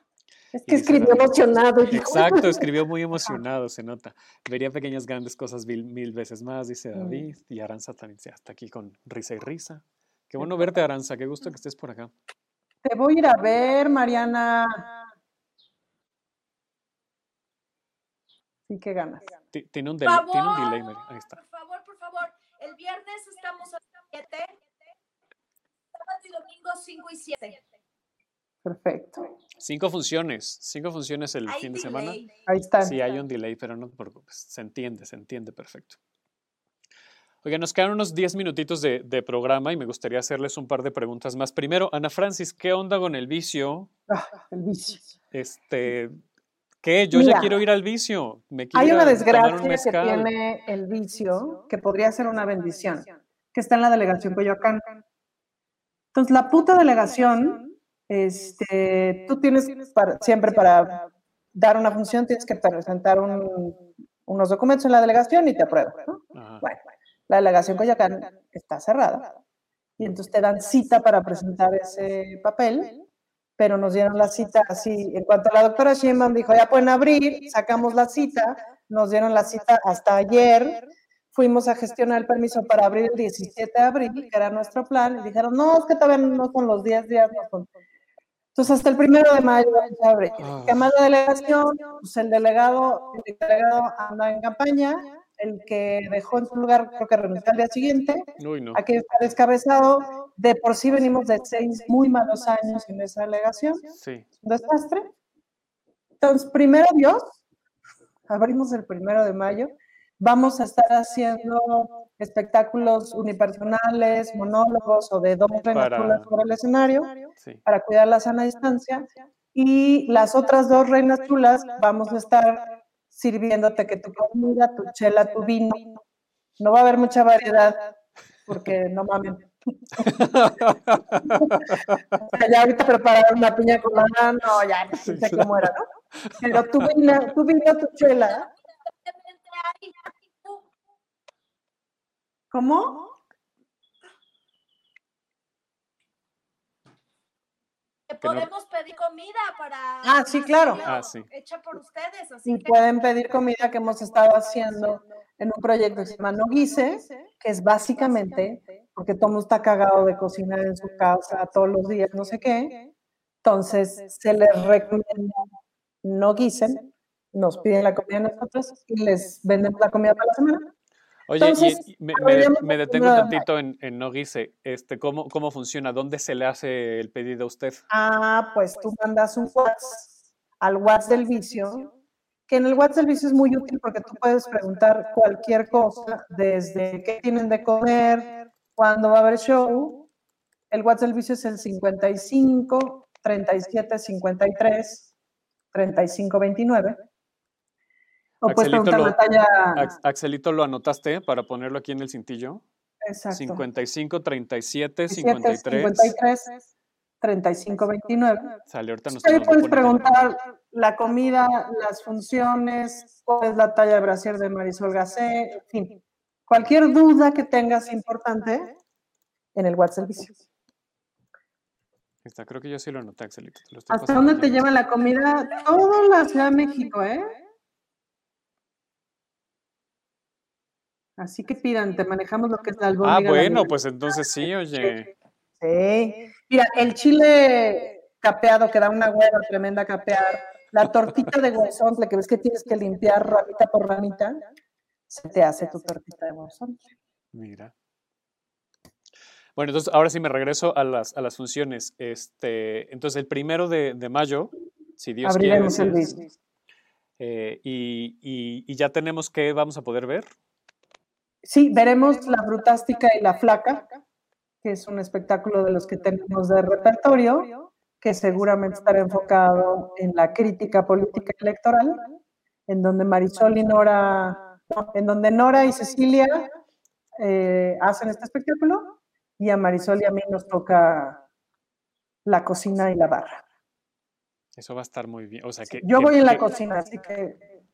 Es que escribió David, emocionado. hijo. Exacto, escribió muy emocionado, se nota. Vería pequeñas grandes cosas mil, mil veces más, dice Mm. David. Y Aranza también se- hasta aquí con risa y risa. Qué bueno verte, Aranza, qué gusto que estés por acá. Te voy a ir a ver, Mariana. Sí, qué ganas. Ti- Tiene un, delay, tiene un delay, Mary. Ahí Por está. favor, por favor. El viernes estamos a las 7. Sábado y domingo 5 y 7. Perfecto. Cinco funciones, cinco funciones el Hay fin de semana. Ahí están. Sí, hay un delay, pero no te preocupes, se entiende, se entiende perfecto. Oiga, nos quedan unos 10 minutitos de, de programa y me gustaría hacerles un par de preguntas más. Primero, Ana Francis, ¿qué onda con el vicio? Ah, el vicio. Este, ¿qué? Yo ya quiero ir al vicio. Me quiero Hay una desgracia un que tiene el vicio que podría ser una bendición, que está en la delegación Coyoacán. Entonces, la puta delegación, este, tú tienes para- siempre para dar una función, tienes que presentar un- unos documentos en la delegación y te aprueban. ¿no? Bueno, la delegación Coyoacán está cerrada. Y entonces te dan cita para presentar ese papel, pero nos dieron la cita así. En cuanto la doctora Sheinbaum dijo, ya pueden abrir, sacamos la cita, nos dieron la cita hasta ayer, fuimos a gestionar el permiso para abrir el 17 de abril, que era nuestro plan, y dijeron, no, es que todavía no son los 10 días, no son. Entonces, hasta el primero de mayo se abre. Ah. ¿Qué más la delegación? Pues el delegado, el delegado anda en campaña, el que dejó en su lugar, creo que renunció al día siguiente, Uy, no. aquí está descabezado. De por sí venimos de seis muy malos años en esa delegación, Sí. un desastre. Entonces, primero Dios, abrimos el primero de mayo, vamos a estar haciendo espectáculos unipersonales, monólogos o de dos reinas sobre el escenario Sí. para cuidar la sana distancia. Y las otras dos reinas chulas vamos a estar sirviéndote que tu comida, tu chela, tu vino. No va a haber mucha variedad porque no mamen. O sea, ya ahorita prepararon una piña colada, no, ya no sé cómo era, ¿no? Pero tu vino, tu vino, tu chela. ¿Cómo? No- podemos pedir comida para. Ah, sí, claro. Ah, sí. Hecha por ustedes, así Y que. pueden pedir comida que hemos estado haciendo en un proyecto que se llama No Guise, que es básicamente, porque todo el mundo está cagado de cocinar en su casa todos los días, no sé qué. Entonces, se les recomienda no guisen, nos piden la comida a nosotros y les vendemos la comida para la semana. Oye, Entonces, y me, detengo de tantito en, en no guise. Este, ¿cómo, ¿Cómo funciona? ¿Dónde se le hace el pedido a usted? Ah, pues tú mandas un WhatsApp al WhatsApp del vicio, que en el WhatsApp del vicio es muy útil porque tú puedes preguntar cualquier cosa, desde qué tienen de comer, cuándo va a haber show. El WhatsApp del vicio es el 55 37 53 35 29. O puedes Axelito, preguntar lo- la talla. Ax- Axelito, ¿lo anotaste para ponerlo aquí en el cintillo? Exacto. 55, 37, 57, 53. 53 35 29. Sale, ahorita nos Ahí puedes preguntar la comida, las funciones, cuál es la talla de brasier de Marisol Gacé, en fin. Cualquier duda que tengas importante en el WhatsApp servicio. Está, creo que yo sí lo anoté, Axelito. lo ¿Hasta dónde te lleva la comida? Toda la Ciudad de México, ¿eh? Así que pidan, te manejamos lo que es la Ah, albóndiga. la bueno, pues entonces sí, oye. Sí. Mira, el chile capeado que da una hueva tremenda capear, la tortita de guasontle que ves que tienes que limpiar ramita por ramita, se te hace tu tortita de guasontle. Mira. Bueno, entonces ahora sí me regreso a las, a las funciones. Este, entonces, el primero de, de mayo, si Dios Abriremos quiere. el business. eh, y, y- y ya tenemos que vamos a poder ver. Sí, veremos la brutástica y la flaca, que es un espectáculo de los que tenemos de repertorio, que seguramente estará enfocado en la crítica política electoral, en donde Marisol y Nora, no, en donde Nora y Cecilia eh, hacen este espectáculo, y a Marisol y a mí nos toca la cocina y la barra. Eso va a estar muy bien. O sea, que, Yo que- voy en la que- cocina, así que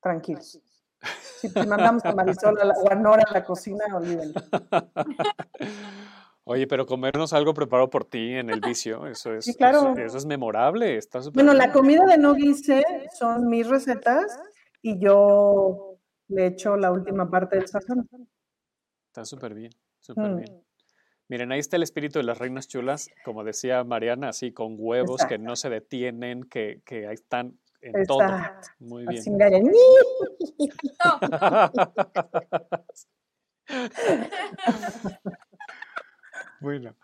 tranquilos. Si te mandamos a Marisol a la- o a Nora a la cocina, olvídenlo. Oye, pero comernos algo preparado por ti en el vicio, eso es, Sí, claro. eso, eso es memorable, está Bueno, la comida de no guise son mis recetas y yo le echo la última parte del sazón. Está súper bien, súper Mm. bien. Miren, ahí está el espíritu de las reinas chulas, como decía Mariana, así con huevos que no se detienen, que, que ahí están en todo. Exacto. Muy bien. Engañan. Bueno,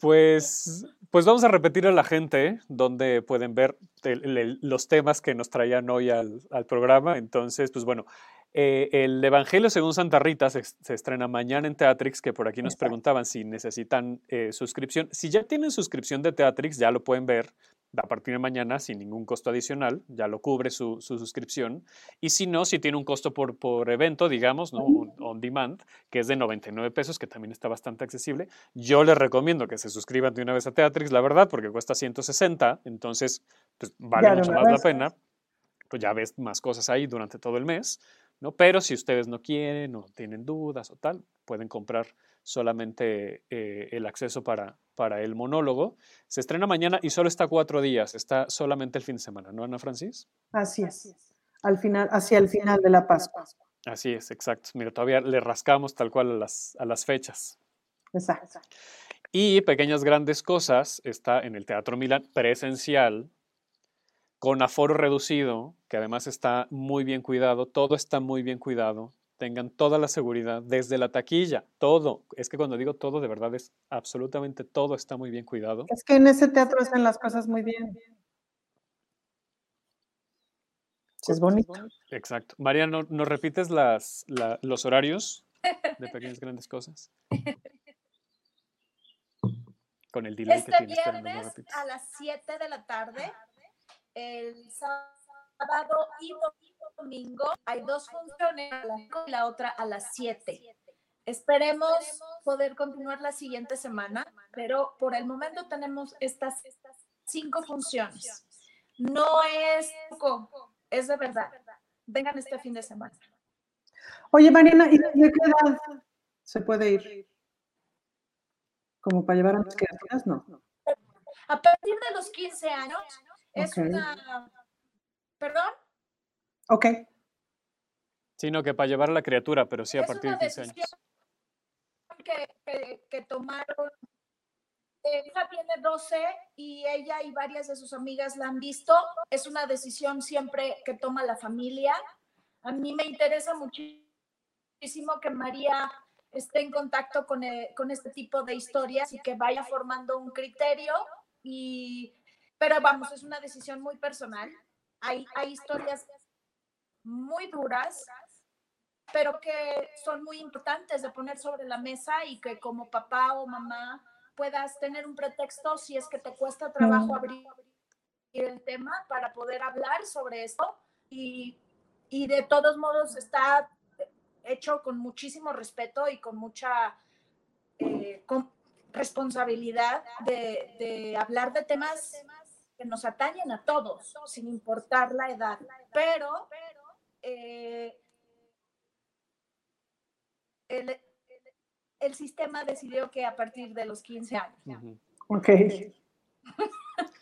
pues, pues vamos a repetir a la gente donde pueden ver el- el- los temas que nos traían hoy al, al programa. Entonces, pues bueno, eh, el Evangelio según Santa Rita se, se estrena mañana en Teatrix, que por aquí nos Exacto. preguntaban si necesitan eh, suscripción. Si ya tienen suscripción de Teatrix, ya lo pueden ver a partir de mañana sin ningún costo adicional, ya lo cubre su, su suscripción. Y si no, si tiene un costo por, por evento, digamos, ¿no? Un on demand, que es de 99 pesos, que también está bastante accesible. Yo les recomiendo que se suscriban de una vez a Teatrix, la verdad, porque cuesta 160, entonces pues, vale Ya mucho más la vez. pena. Pues ya ves más cosas ahí durante todo el mes, ¿no? Pero si ustedes no quieren o tienen dudas o tal, pueden comprar solamente eh, el acceso para, para el monólogo. Se estrena mañana y solo está cuatro días, está solamente el fin de semana, ¿no, Ana Francis? Así es. Al final, hacia el final de la Pascua. Así es, exacto. Mira, todavía le rascamos tal cual a las, a las fechas. Exacto. Y Pequeñas Grandes Cosas está en el Teatro Milán presencial, con aforo reducido, que además está muy bien cuidado, todo está muy bien cuidado, tengan toda la seguridad desde la taquilla, todo. Es que cuando digo todo, de verdad es absolutamente todo está muy bien cuidado. Es que en ese teatro hacen las cosas muy bien. Es bonito. Exacto. María, ¿no, ¿nos repites las, los horarios de pequeñas grandes cosas? Con el delay este que tienes, viernes a las 7 de la tarde, el sábado y domingo hay dos funciones, y la otra a las 7. Esperemos poder continuar la siguiente semana, pero por el momento tenemos estas cinco funciones. No es poco, es de verdad. Vengan este fin de semana. Oye, Mariana, ¿y de qué edad se puede ir? ¿Como para llevar a las criaturas? No. A partir de los 15 años es una... ¿Perdón? Ok. Sino que para llevar a la criatura, pero sí a partir de 15 años. Que, que, que tomaron ella tiene 12 y ella y varias de sus amigas la han visto. Es una decisión siempre que toma la familia. A mí me interesa muchísimo que María esté en contacto con, eh, con este tipo de historias y que vaya formando un criterio. Y, pero vamos, es una decisión muy personal. Hay, hay historias muy duras, pero que son muy importantes de poner sobre la mesa y que como papá o mamá puedas tener un pretexto si es que te cuesta trabajo abrir el tema para poder hablar sobre esto y, y de todos modos está hecho con muchísimo respeto y con mucha eh, responsabilidad de, de, hablar de temas que nos atañen a todos, sin importar la edad. Pero eh, el, el sistema decidió que a partir de los 15 años. Ok.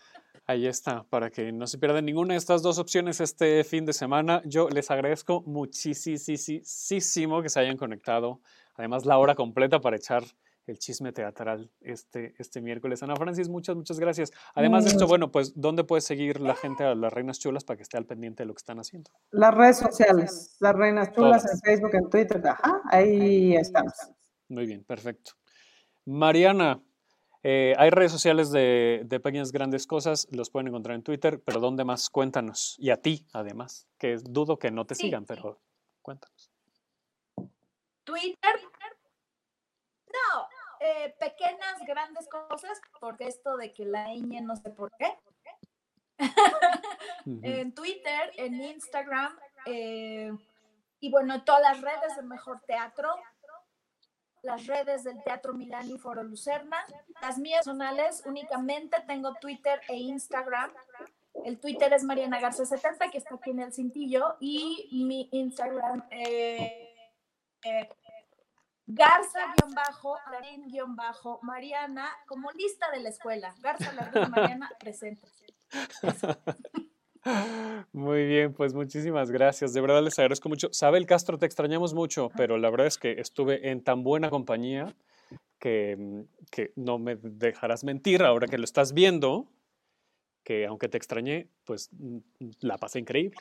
Ahí está, para que no se pierdan ninguna de estas dos opciones este fin de semana. Yo les agradezco muchísimo que se hayan conectado. Además, la hora completa para echar el chisme teatral este, este miércoles. Ana Francis, muchas, muchas gracias. Además de esto, bueno, pues, ¿dónde puede seguir la gente a las Reinas Chulas para que esté al pendiente de lo que están haciendo? Las redes sociales, las Reinas Chulas en Facebook, en Twitter, ajá, ahí estamos. Muy bien, perfecto. Mariana, eh, hay redes sociales de, Pequeñas Grandes Cosas, los pueden encontrar en Twitter, pero ¿dónde más? Cuéntanos. Y a ti, además, que dudo que no te sigan, pero cuéntanos. Twitter. No, eh, Pequeñas Grandes Cosas, porque esto de que la ñ no sé por qué. en Twitter, en Instagram, eh, y bueno, todas las redes de Mejor Teatro, las redes del Teatro Milán y Foro Lucerna. Las mías personales únicamente tengo Twitter e Instagram. El Twitter es Mariana Garza 70, que está aquí en el cintillo, y mi Instagram eh, eh, Garza-Mariana, como lista de la escuela. Garza Mariana, presente. Muy bien, pues muchísimas gracias. De verdad les agradezco mucho. Sabel Castro, te extrañamos mucho, pero la verdad es que estuve en tan buena compañía que, que no me dejarás mentir ahora que lo estás viendo, que aunque te extrañé, pues la pasé increíble.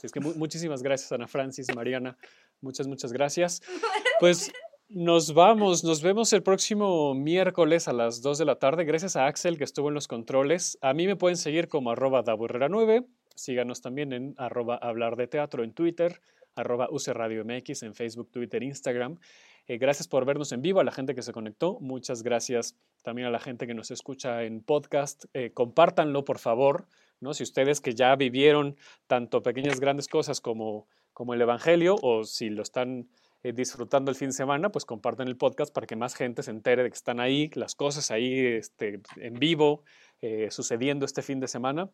es que muchísimas gracias, Ana Francis, Mariana. Muchas, muchas gracias. Pues nos vamos, nos vemos el próximo miércoles a las 2 de la tarde. Gracias a Axel que estuvo en los controles. A mí me pueden seguir como arroba 9 Síganos también en arroba hablar de teatro en Twitter, arroba Radio MX en Facebook, Twitter, Instagram. Eh, gracias por vernos en vivo, a la gente que se conectó. Muchas gracias también a la gente que nos escucha en podcast. Eh, compártanlo, por favor. ¿no? Si ustedes que ya vivieron tanto pequeñas grandes cosas como, como el Evangelio, o si lo están eh, disfrutando el fin de semana, pues compartan el podcast para que más gente se entere de que están ahí, las cosas ahí este, en vivo, sucediendo este fin de semana.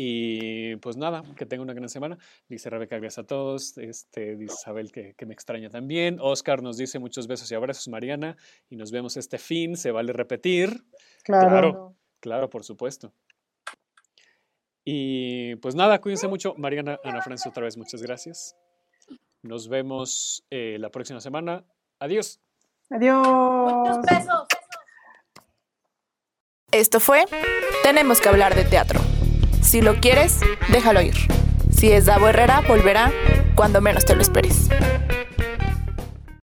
Y pues nada, que tenga una gran semana. Dice Rebeca, gracias a todos. Este, dice Isabel que, me extraña también. Oscar nos dice muchos besos y abrazos, Mariana. Y nos vemos este fin. Se vale repetir. Claro, claro, por supuesto. Y pues nada, cuídense mucho. Mariana, Ana Francia, otra vez muchas gracias. Nos vemos eh, la próxima semana. Adiós. Adiós. Muchos besos. Esto fue Tenemos que hablar de teatro. Si lo quieres, déjalo ir. Si es Davo Herrera, volverá cuando menos te lo esperes.